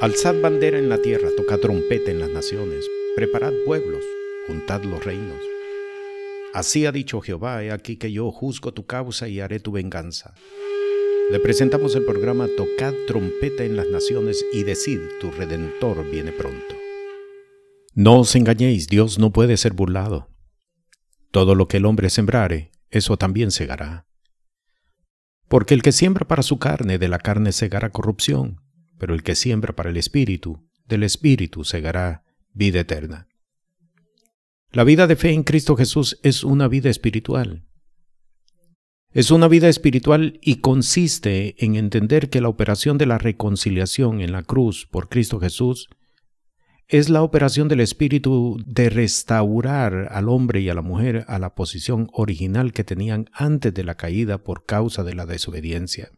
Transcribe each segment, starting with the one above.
Alzad bandera en la tierra, tocad trompeta en las naciones, preparad pueblos, juntad los reinos. Así ha dicho Jehová, he aquí que yo juzgo tu causa y haré tu venganza. Le presentamos el programa Tocad trompeta en las naciones y decid, tu redentor viene pronto. No os engañéis, Dios no puede ser burlado. Todo lo que el hombre sembrare, eso también segará. Porque el que siembra para su carne, de la carne segará corrupción, pero el que siembra para el Espíritu, del Espíritu segará vida eterna. La vida de fe en Cristo Jesús es una vida espiritual. Es una vida espiritual y consiste en entender que la operación de la reconciliación en la cruz por Cristo Jesús es la operación del Espíritu de restaurar al hombre y a la mujer a la posición original que tenían antes de la caída por causa de la desobediencia.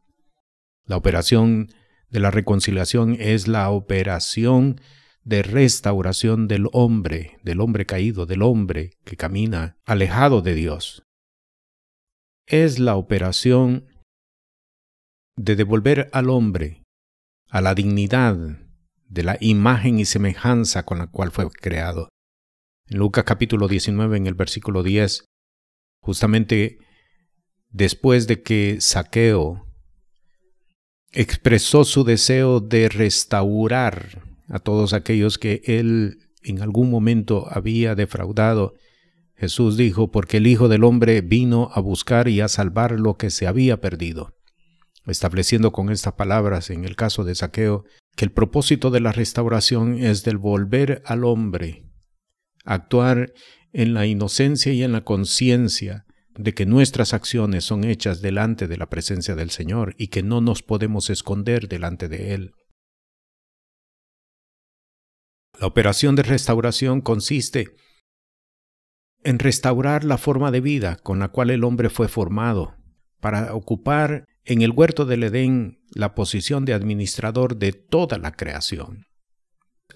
La operación de la reconciliación es la operación de restauración del hombre, del hombre caído, del hombre que camina alejado de Dios. Es la operación de devolver al hombre a la dignidad de la imagen y semejanza con la cual fue creado. En Lucas capítulo 19, en el versículo 10, justamente después de que Saqueo expresó su deseo de restaurar a todos aquellos que él en algún momento había defraudado, Jesús dijo, porque el Hijo del Hombre vino a buscar y a salvar lo que se había perdido estableciendo con estas palabras en el caso de Saqueo que el propósito de la restauración es del volver al hombre, actuar en la inocencia y en la conciencia de que nuestras acciones son hechas delante de la presencia del Señor y que no nos podemos esconder delante de Él. La operación de restauración consiste en restaurar la forma de vida con la cual el hombre fue formado, para ocupar en el huerto del Edén la posición de administrador de toda la creación.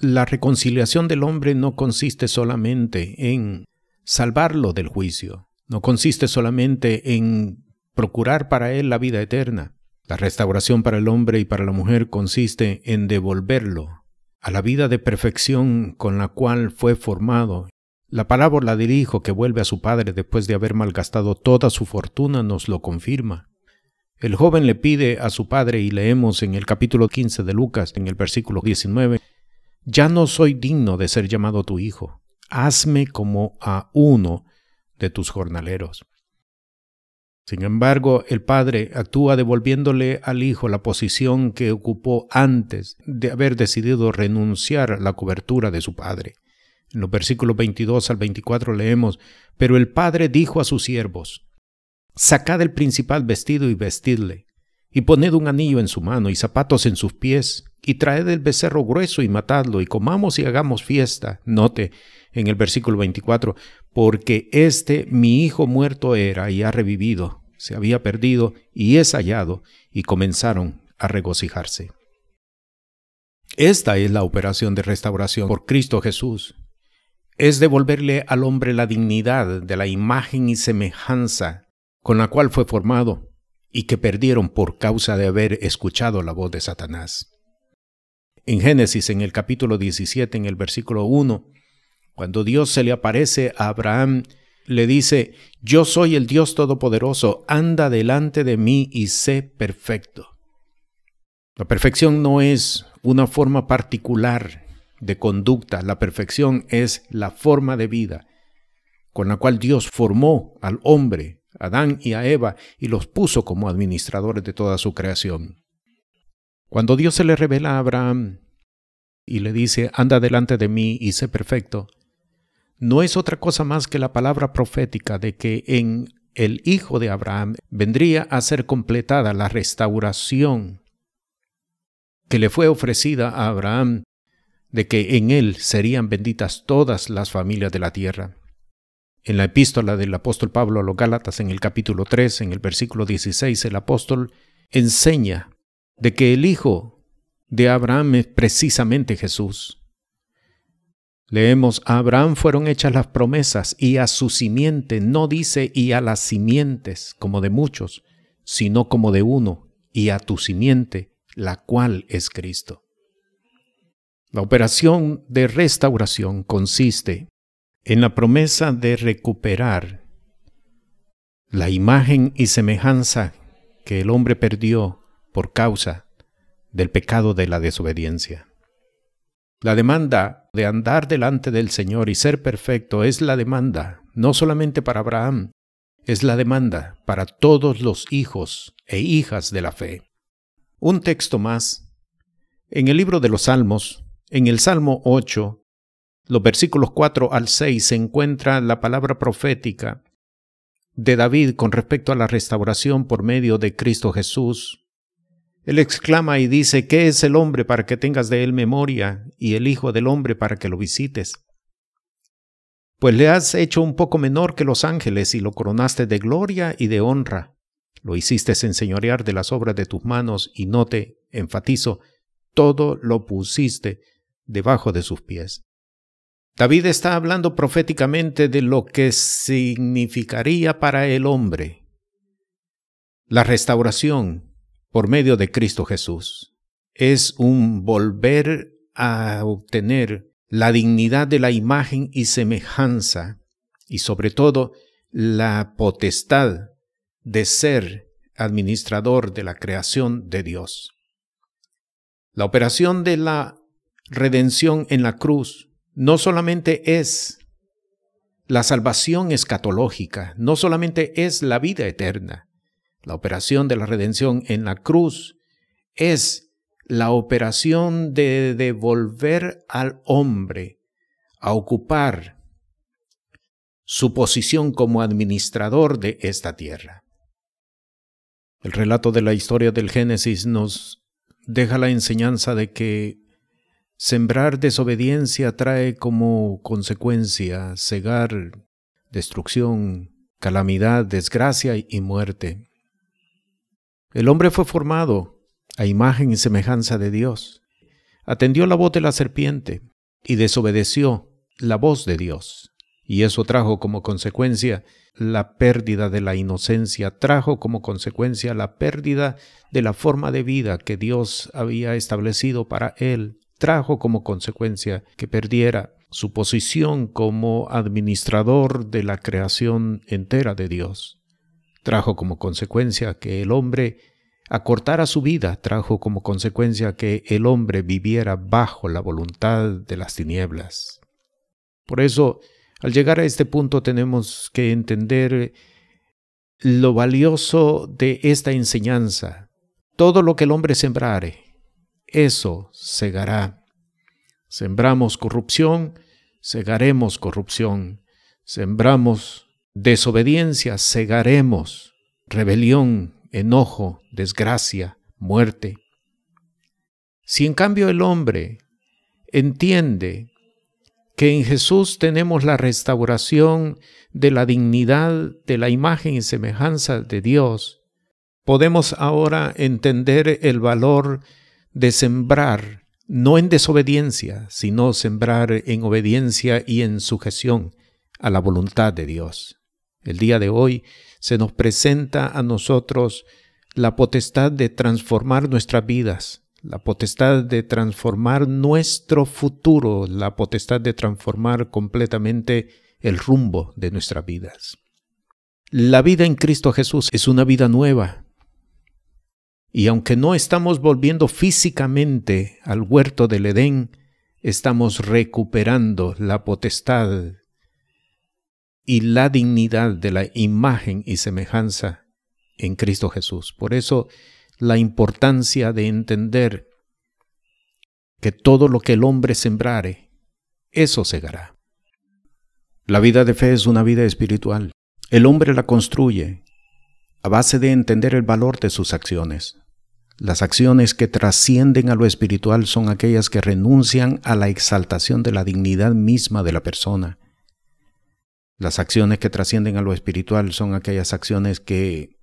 La reconciliación del hombre no consiste solamente en salvarlo del juicio, no consiste solamente en procurar para él la vida eterna. La restauración para el hombre y para la mujer consiste en devolverlo a la vida de perfección con la cual fue formado. La palabra del Hijo que vuelve a su Padre después de haber malgastado toda su fortuna nos lo confirma. El joven le pide a su padre, y leemos en el capítulo 15 de Lucas, en el versículo 19, Ya no soy digno de ser llamado tu hijo, hazme como a uno de tus jornaleros. Sin embargo, el padre actúa devolviéndole al hijo la posición que ocupó antes de haber decidido renunciar a la cobertura de su padre. En los versículos 22 al 24 leemos, Pero el padre dijo a sus siervos, Sacad el principal vestido y vestidle, y poned un anillo en su mano y zapatos en sus pies, y traed el becerro grueso y matadlo, y comamos y hagamos fiesta. Note en el versículo 24, porque este mi hijo muerto era y ha revivido, se había perdido y es hallado, y comenzaron a regocijarse. Esta es la operación de restauración por Cristo Jesús. Es devolverle al hombre la dignidad de la imagen y semejanza con la cual fue formado y que perdieron por causa de haber escuchado la voz de Satanás. En Génesis, en el capítulo 17, en el versículo 1, cuando Dios se le aparece a Abraham, le dice, Yo soy el Dios Todopoderoso, anda delante de mí y sé perfecto. La perfección no es una forma particular de conducta, la perfección es la forma de vida con la cual Dios formó al hombre Adán y a Eva y los puso como administradores de toda su creación. Cuando Dios se le revela a Abraham y le dice, anda delante de mí y sé perfecto, no es otra cosa más que la palabra profética de que en el hijo de Abraham vendría a ser completada la restauración que le fue ofrecida a Abraham, de que en él serían benditas todas las familias de la tierra. En la epístola del apóstol Pablo a los Gálatas, en el capítulo 3, en el versículo 16, el apóstol enseña de que el hijo de Abraham es precisamente Jesús. Leemos, a Abraham fueron hechas las promesas y a su simiente, no dice y a las simientes como de muchos, sino como de uno, y a tu simiente, la cual es Cristo. La operación de restauración consiste en la promesa de recuperar la imagen y semejanza que el hombre perdió por causa del pecado de la desobediencia. La demanda de andar delante del Señor y ser perfecto es la demanda no solamente para Abraham, es la demanda para todos los hijos e hijas de la fe. Un texto más. En el libro de los Salmos, en el Salmo 8, los versículos 4 al 6 se encuentra la palabra profética de David con respecto a la restauración por medio de Cristo Jesús. Él exclama y dice, ¿qué es el hombre para que tengas de él memoria y el Hijo del hombre para que lo visites? Pues le has hecho un poco menor que los ángeles y lo coronaste de gloria y de honra. Lo hiciste enseñorear de las obras de tus manos y no te, enfatizo, todo lo pusiste debajo de sus pies. David está hablando proféticamente de lo que significaría para el hombre la restauración por medio de Cristo Jesús. Es un volver a obtener la dignidad de la imagen y semejanza y sobre todo la potestad de ser administrador de la creación de Dios. La operación de la redención en la cruz no solamente es la salvación escatológica, no solamente es la vida eterna. La operación de la redención en la cruz es la operación de devolver al hombre a ocupar su posición como administrador de esta tierra. El relato de la historia del Génesis nos deja la enseñanza de que Sembrar desobediencia trae como consecuencia cegar, destrucción, calamidad, desgracia y muerte. El hombre fue formado a imagen y semejanza de Dios. Atendió la voz de la serpiente y desobedeció la voz de Dios. Y eso trajo como consecuencia la pérdida de la inocencia, trajo como consecuencia la pérdida de la forma de vida que Dios había establecido para él trajo como consecuencia que perdiera su posición como administrador de la creación entera de Dios. Trajo como consecuencia que el hombre acortara su vida, trajo como consecuencia que el hombre viviera bajo la voluntad de las tinieblas. Por eso, al llegar a este punto tenemos que entender lo valioso de esta enseñanza. Todo lo que el hombre sembrare, eso segará. Sembramos corrupción, segaremos corrupción. Sembramos desobediencia, segaremos rebelión, enojo, desgracia, muerte. Si en cambio el hombre entiende que en Jesús tenemos la restauración de la dignidad de la imagen y semejanza de Dios, podemos ahora entender el valor de sembrar, no en desobediencia, sino sembrar en obediencia y en sujeción a la voluntad de Dios. El día de hoy se nos presenta a nosotros la potestad de transformar nuestras vidas, la potestad de transformar nuestro futuro, la potestad de transformar completamente el rumbo de nuestras vidas. La vida en Cristo Jesús es una vida nueva, y aunque no estamos volviendo físicamente al huerto del Edén, estamos recuperando la potestad y la dignidad de la imagen y semejanza en Cristo Jesús. Por eso la importancia de entender que todo lo que el hombre sembrare, eso segará. La vida de fe es una vida espiritual. El hombre la construye a base de entender el valor de sus acciones. Las acciones que trascienden a lo espiritual son aquellas que renuncian a la exaltación de la dignidad misma de la persona. Las acciones que trascienden a lo espiritual son aquellas acciones que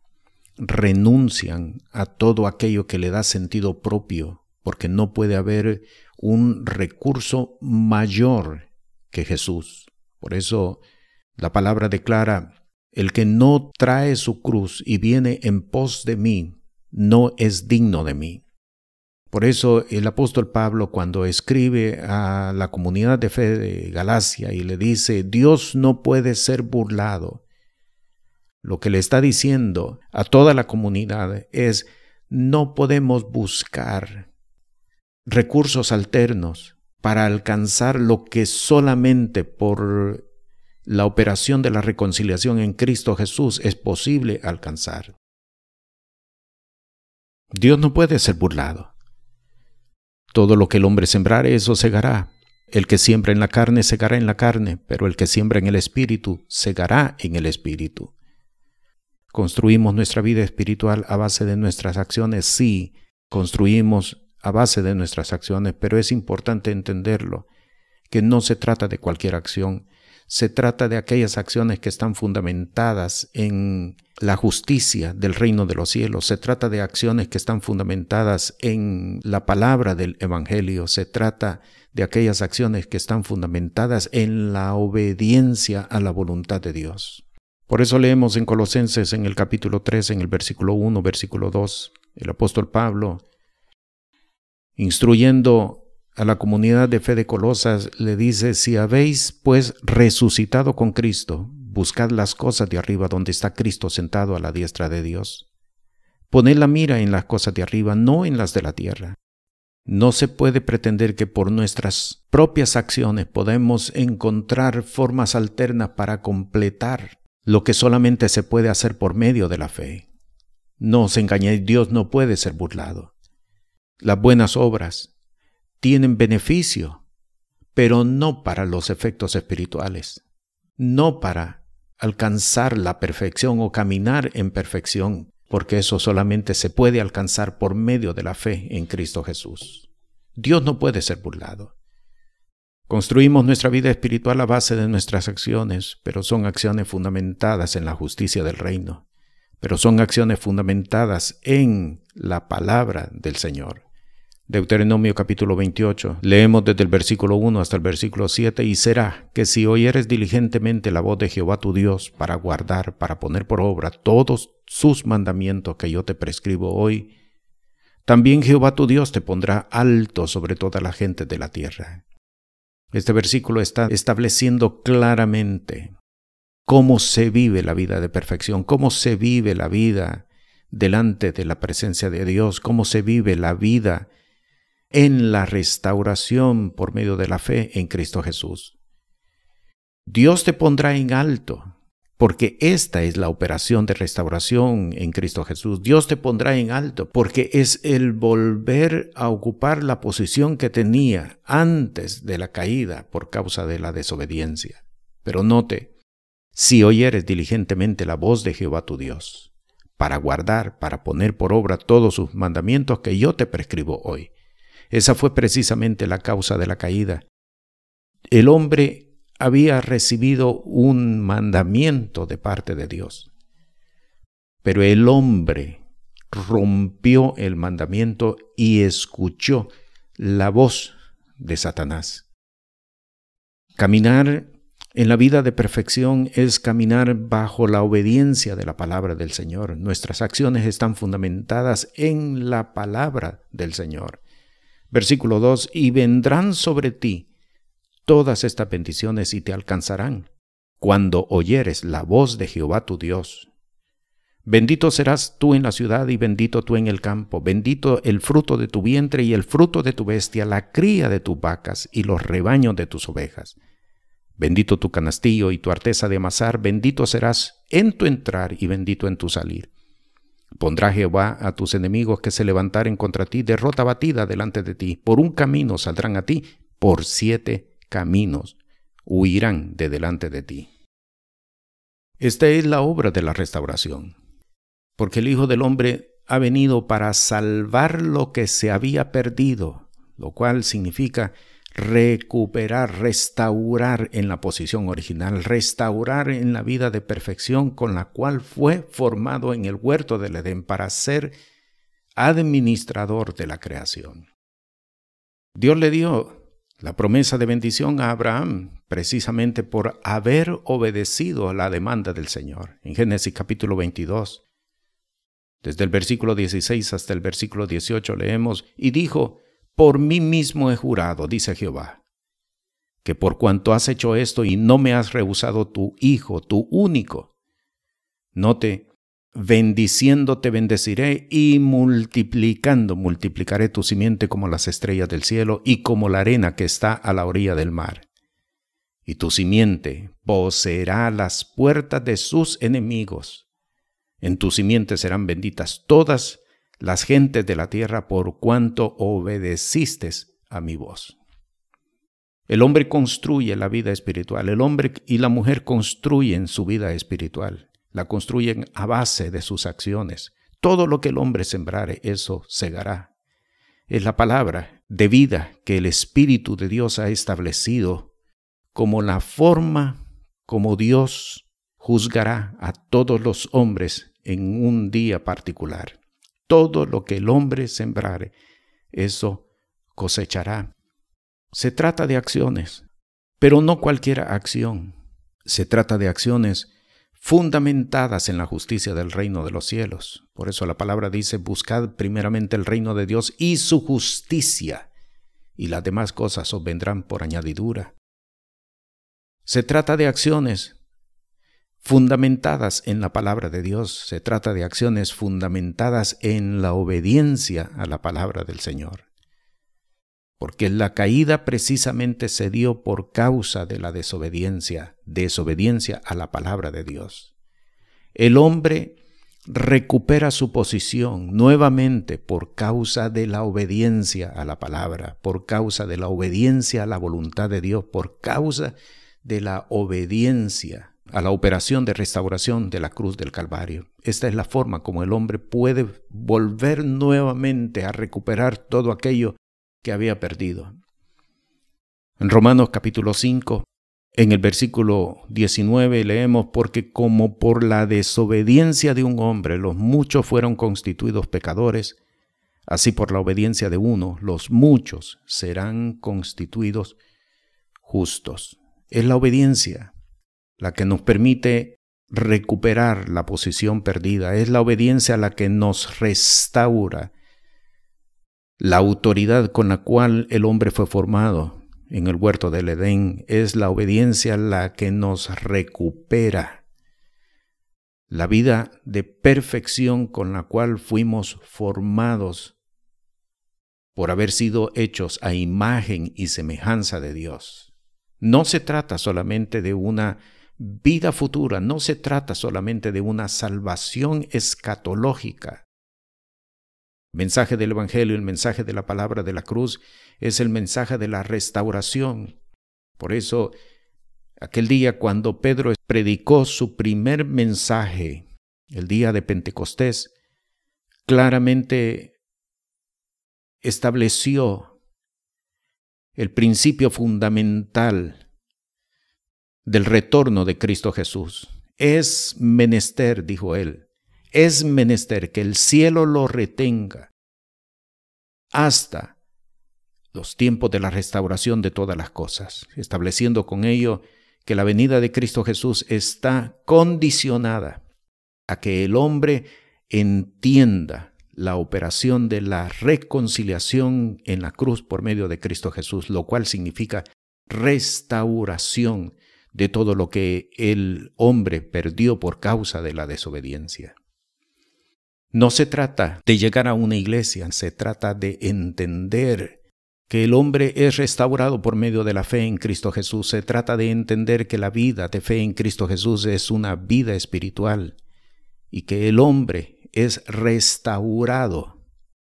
renuncian a todo aquello que le da sentido propio, porque no puede haber un recurso mayor que Jesús. Por eso la palabra declara, el que no trae su cruz y viene en pos de mí, no es digno de mí. Por eso el apóstol Pablo cuando escribe a la comunidad de fe de Galacia y le dice, Dios no puede ser burlado, lo que le está diciendo a toda la comunidad es, no podemos buscar recursos alternos para alcanzar lo que solamente por la operación de la reconciliación en Cristo Jesús es posible alcanzar. Dios no puede ser burlado. Todo lo que el hombre sembrare, eso segará. El que siembra en la carne, segará en la carne, pero el que siembra en el Espíritu, segará en el Espíritu. ¿Construimos nuestra vida espiritual a base de nuestras acciones? Sí, construimos a base de nuestras acciones, pero es importante entenderlo, que no se trata de cualquier acción, se trata de aquellas acciones que están fundamentadas en la justicia del reino de los cielos, se trata de acciones que están fundamentadas en la palabra del Evangelio, se trata de aquellas acciones que están fundamentadas en la obediencia a la voluntad de Dios. Por eso leemos en Colosenses en el capítulo 3, en el versículo 1, versículo 2, el apóstol Pablo, instruyendo a la comunidad de fe de Colosas le dice, si habéis pues resucitado con Cristo, buscad las cosas de arriba donde está Cristo sentado a la diestra de Dios. Poned la mira en las cosas de arriba, no en las de la tierra. No se puede pretender que por nuestras propias acciones podemos encontrar formas alternas para completar lo que solamente se puede hacer por medio de la fe. No os engañéis, Dios no puede ser burlado. Las buenas obras, tienen beneficio, pero no para los efectos espirituales, no para alcanzar la perfección o caminar en perfección, porque eso solamente se puede alcanzar por medio de la fe en Cristo Jesús. Dios no puede ser burlado. Construimos nuestra vida espiritual a base de nuestras acciones, pero son acciones fundamentadas en la justicia del reino, pero son acciones fundamentadas en la palabra del Señor. Deuteronomio capítulo 28. Leemos desde el versículo 1 hasta el versículo 7, y será que si oyeres diligentemente la voz de Jehová tu Dios para guardar, para poner por obra todos sus mandamientos que yo te prescribo hoy, también Jehová tu Dios te pondrá alto sobre toda la gente de la tierra. Este versículo está estableciendo claramente cómo se vive la vida de perfección, cómo se vive la vida delante de la presencia de Dios, cómo se vive la vida en la restauración por medio de la fe en Cristo Jesús. Dios te pondrá en alto, porque esta es la operación de restauración en Cristo Jesús. Dios te pondrá en alto, porque es el volver a ocupar la posición que tenía antes de la caída por causa de la desobediencia. Pero note, si oyeres diligentemente la voz de Jehová tu Dios, para guardar, para poner por obra todos sus mandamientos que yo te prescribo hoy, esa fue precisamente la causa de la caída. El hombre había recibido un mandamiento de parte de Dios, pero el hombre rompió el mandamiento y escuchó la voz de Satanás. Caminar en la vida de perfección es caminar bajo la obediencia de la palabra del Señor. Nuestras acciones están fundamentadas en la palabra del Señor. Versículo 2, y vendrán sobre ti todas estas bendiciones y te alcanzarán cuando oyeres la voz de Jehová tu Dios. Bendito serás tú en la ciudad y bendito tú en el campo, bendito el fruto de tu vientre y el fruto de tu bestia, la cría de tus vacas y los rebaños de tus ovejas. Bendito tu canastillo y tu arteza de amasar, bendito serás en tu entrar y bendito en tu salir. Pondrá Jehová a tus enemigos que se levantaren contra ti, derrota batida delante de ti. Por un camino saldrán a ti, por siete caminos huirán de delante de ti. Esta es la obra de la restauración, porque el Hijo del Hombre ha venido para salvar lo que se había perdido, lo cual significa recuperar, restaurar en la posición original, restaurar en la vida de perfección con la cual fue formado en el huerto del Edén para ser administrador de la creación. Dios le dio la promesa de bendición a Abraham precisamente por haber obedecido a la demanda del Señor. En Génesis capítulo 22, Desde el versículo 16 hasta el versículo 18 leemos, y dijo, por mí mismo he jurado, dice Jehová, que por cuanto has hecho esto y no me has rehusado tu hijo, tu único, note, bendiciendo te bendeciré y multiplicando multiplicaré tu simiente como las estrellas del cielo y como la arena que está a la orilla del mar. Y tu simiente poseerá las puertas de sus enemigos. En tu simiente serán benditas todas las gentes de la tierra por cuanto obedeciste a mi voz. El hombre construye la vida espiritual, el hombre y la mujer construyen su vida espiritual, la construyen a base de sus acciones. Todo lo que el hombre sembrare, eso segará. Es la palabra de vida que el Espíritu de Dios ha establecido como la forma como Dios juzgará a todos los hombres en un día particular. Todo lo que el hombre sembrare, eso cosechará. Se trata de acciones, pero no cualquier acción. Se trata de acciones fundamentadas en la justicia del reino de los cielos. Por eso la palabra dice, buscad primeramente el reino de Dios y su justicia, y las demás cosas os vendrán por añadidura. Se trata de acciones fundamentadas en la palabra de Dios, se trata de acciones fundamentadas en la obediencia a la palabra del Señor. Porque la caída precisamente se dio por causa de la desobediencia, desobediencia a la palabra de Dios. El hombre recupera su posición nuevamente por causa de la obediencia a la palabra, por causa de la obediencia a la voluntad de Dios, por causa de la obediencia a la operación de restauración de la cruz del Calvario. Esta es la forma como el hombre puede volver nuevamente a recuperar todo aquello que había perdido. En Romanos capítulo 5, en el versículo 19 leemos, porque como por la desobediencia de un hombre los muchos fueron constituidos pecadores, así por la obediencia de uno los muchos serán constituidos justos. Es la obediencia la que nos permite recuperar la posición perdida, es la obediencia la que nos restaura la autoridad con la cual el hombre fue formado en el huerto del Edén, es la obediencia la que nos recupera la vida de perfección con la cual fuimos formados por haber sido hechos a imagen y semejanza de Dios. No se trata solamente de una vida futura no se trata solamente de una salvación escatológica. El mensaje del Evangelio, el mensaje de la palabra de la cruz, es el mensaje de la restauración. Por eso, aquel día cuando Pedro predicó su primer mensaje, el día de Pentecostés, claramente estableció el principio fundamental del retorno de Cristo Jesús. Es menester, dijo él, es menester que el cielo lo retenga hasta los tiempos de la restauración de todas las cosas, estableciendo con ello que la venida de Cristo Jesús está condicionada a que el hombre entienda la operación de la reconciliación en la cruz por medio de Cristo Jesús, lo cual significa restauración de todo lo que el hombre perdió por causa de la desobediencia. No se trata de llegar a una iglesia, se trata de entender que el hombre es restaurado por medio de la fe en Cristo Jesús. Se trata de entender que la vida de fe en Cristo Jesús es una vida espiritual y que el hombre es restaurado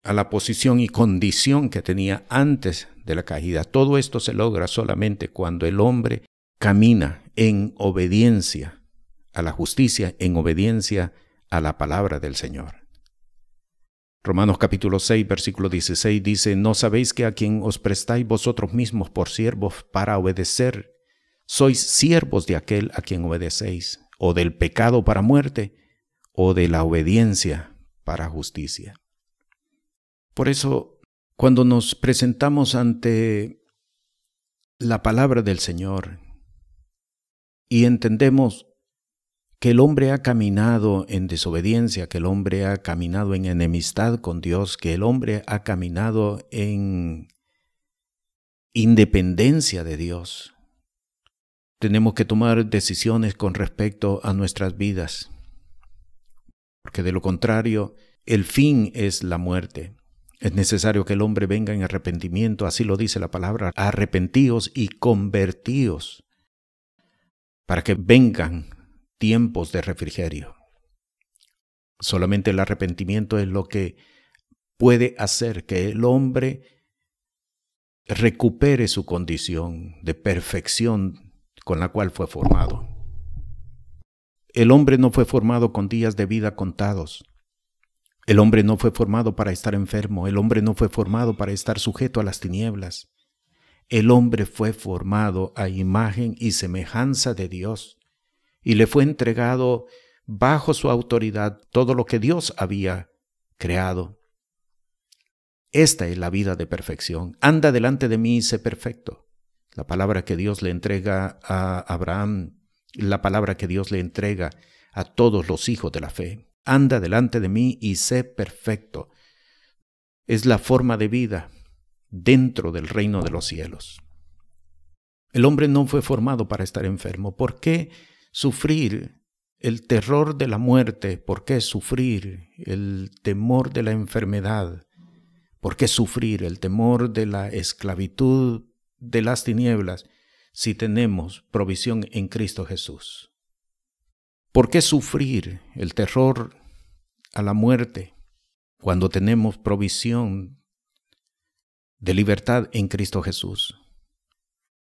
a la posición y condición que tenía antes de la caída. Todo esto se logra solamente cuando el hombre camina en obediencia a la justicia, en obediencia a la palabra del Señor. Romanos capítulo 6, versículo 16 dice, ¿no sabéis que a quien os prestáis vosotros mismos por siervos para obedecer, sois siervos de aquel a quien obedecéis, o del pecado para muerte, o de la obediencia para justicia? Por eso, cuando nos presentamos ante la palabra del Señor, y entendemos que el hombre ha caminado en desobediencia, que el hombre ha caminado en enemistad con Dios, que el hombre ha caminado en independencia de Dios. Tenemos que tomar decisiones con respecto a nuestras vidas, porque de lo contrario, el fin es la muerte. Es necesario que el hombre venga en arrepentimiento, así lo dice la palabra, arrepentíos y convertíos, para que vengan tiempos de refrigerio. Solamente el arrepentimiento es lo que puede hacer que el hombre recupere su condición de perfección con la cual fue formado. El hombre no fue formado con días de vida contados. El hombre no fue formado para estar enfermo. El hombre no fue formado para estar sujeto a las tinieblas. El hombre fue formado a imagen y semejanza de Dios y le fue entregado bajo su autoridad todo lo que Dios había creado. Esta es la vida de perfección. Anda delante de mí y sé perfecto. La palabra que Dios le entrega a Abraham, la palabra que Dios le entrega a todos los hijos de la fe. Anda delante de mí y sé perfecto. Es la forma de vida dentro del reino de los cielos. El hombre no fue formado para estar enfermo. ¿Por qué? Sufrir el terror de la muerte, ¿por qué sufrir el temor de la enfermedad? ¿Por qué sufrir el temor de la esclavitud de las tinieblas si tenemos provisión en Cristo Jesús? ¿Por qué sufrir el terror a la muerte cuando tenemos provisión de libertad en Cristo Jesús?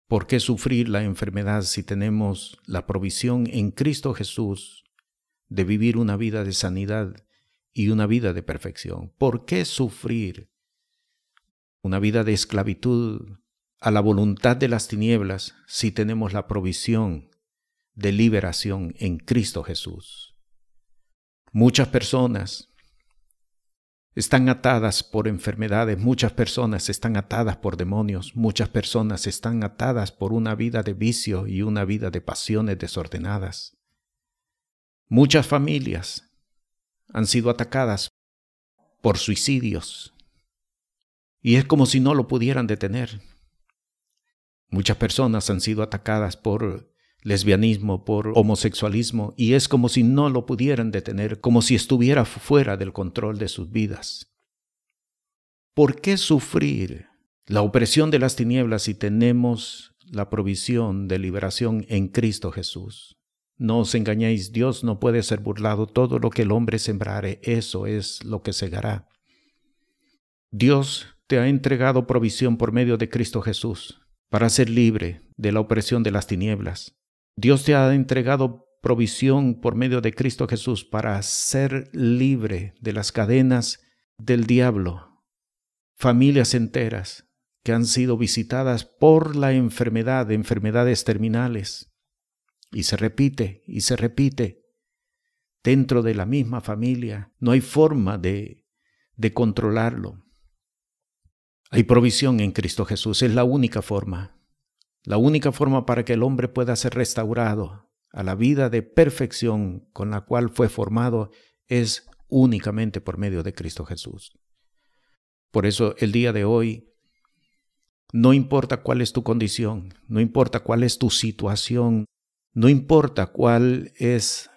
¿Por qué sufrir la enfermedad si tenemos la provisión en Cristo Jesús de vivir una vida de sanidad y una vida de perfección? ¿Por qué sufrir una vida de esclavitud a la voluntad de las tinieblas si tenemos la provisión de liberación en Cristo Jesús? Muchas personas están atadas por enfermedades, muchas personas están atadas por demonios, muchas personas están atadas por una vida de vicio y una vida de pasiones desordenadas. Muchas familias han sido atacadas por suicidios y es como si no lo pudieran detener. Muchas personas han sido atacadas por lesbianismo, por homosexualismo, y es como si no lo pudieran detener, como si estuviera fuera del control de sus vidas. ¿Por qué sufrir la opresión de las tinieblas si tenemos la provisión de liberación en Cristo Jesús? No os engañéis, Dios no puede ser burlado, todo lo que el hombre sembrare, eso es lo que segará. Dios te ha entregado provisión por medio de Cristo Jesús para ser libre de la opresión de las tinieblas. Dios te ha entregado provisión por medio de Cristo Jesús para ser libre de las cadenas del diablo. Familias enteras que han sido visitadas por la enfermedad, enfermedades terminales. Y se repite y se repite. Dentro de la misma familia no hay forma de, de controlarlo. Hay provisión en Cristo Jesús, es la única forma. La única forma para que el hombre pueda ser restaurado a la vida de perfección con la cual fue formado es únicamente por medio de Cristo Jesús. Por eso el día de hoy, no importa cuál es tu condición, no importa cuál es tu situación, no importa cuál es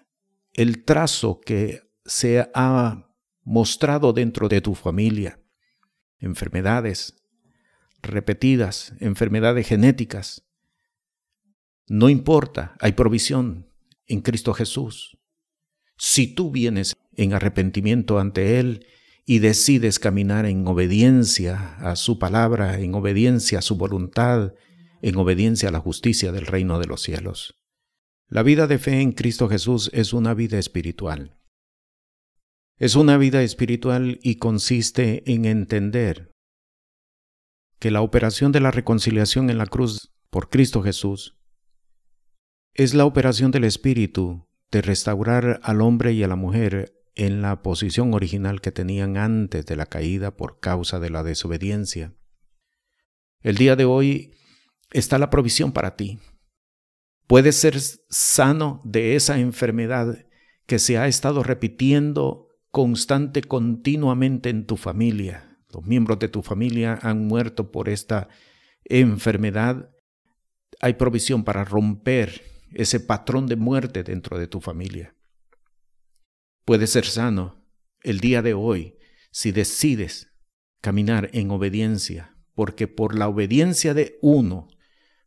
el trazo que se ha mostrado dentro de tu familia, enfermedades, repetidas, enfermedades genéticas. No importa, hay provisión en Cristo Jesús. Si tú vienes en arrepentimiento ante Él y decides caminar en obediencia a su palabra, en obediencia a su voluntad, en obediencia a la justicia del reino de los cielos. La vida de fe en Cristo Jesús es una vida espiritual. Es una vida espiritual y consiste en entender que la operación de la reconciliación en la cruz por Cristo Jesús es la operación del Espíritu de restaurar al hombre y a la mujer en la posición original que tenían antes de la caída por causa de la desobediencia. El día de hoy está la provisión para ti. Puedes ser sano de esa enfermedad que se ha estado repitiendo constante continuamente en tu familia. Los miembros de tu familia han muerto por esta enfermedad. Hay provisión para romper ese patrón de muerte dentro de tu familia. Puedes ser sano el día de hoy si decides caminar en obediencia, porque por la obediencia de uno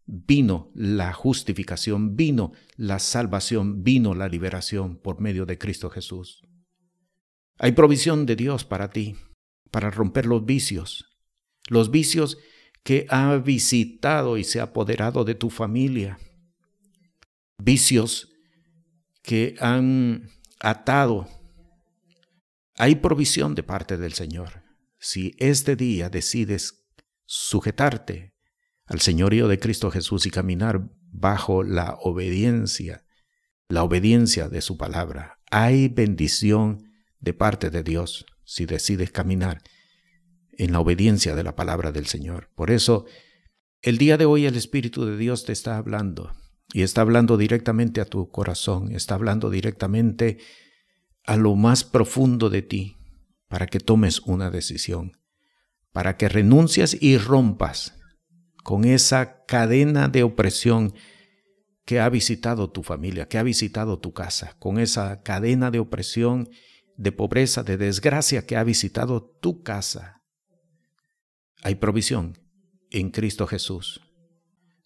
vino la justificación, vino la salvación, vino la liberación por medio de Cristo Jesús. Hay provisión de Dios para ti, para romper los vicios, los vicios que ha visitado y se ha apoderado de tu familia, vicios que han atado. Hay provisión de parte del Señor. Si este día decides sujetarte al señorío de Cristo Jesús y caminar bajo la obediencia, la obediencia de su palabra, hay bendición de parte de Dios si decides caminar en la obediencia de la palabra del Señor. Por eso, el día de hoy el Espíritu de Dios te está hablando y está hablando directamente a tu corazón, está hablando directamente a lo más profundo de ti para que tomes una decisión, para que renuncies y rompas con esa cadena de opresión que ha visitado tu familia, que ha visitado tu casa, con esa cadena de opresión, de pobreza, de desgracia que ha visitado tu casa. Hay provisión en Cristo Jesús.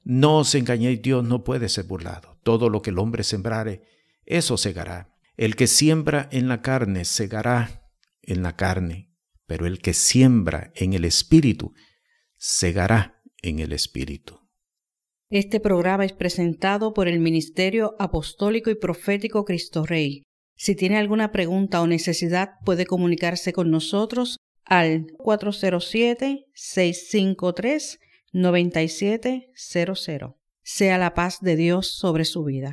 No os engañéis, Dios no puede ser burlado. Todo lo que el hombre sembrare, eso segará. El que siembra en la carne, segará en la carne, pero el que siembra en el Espíritu, segará en el Espíritu. Este programa es presentado por el Ministerio Apostólico y Profético Cristo Rey. Si tiene alguna pregunta o necesidad, puede comunicarse con nosotros al 407 653 9700. Sea la paz de Dios sobre su vida.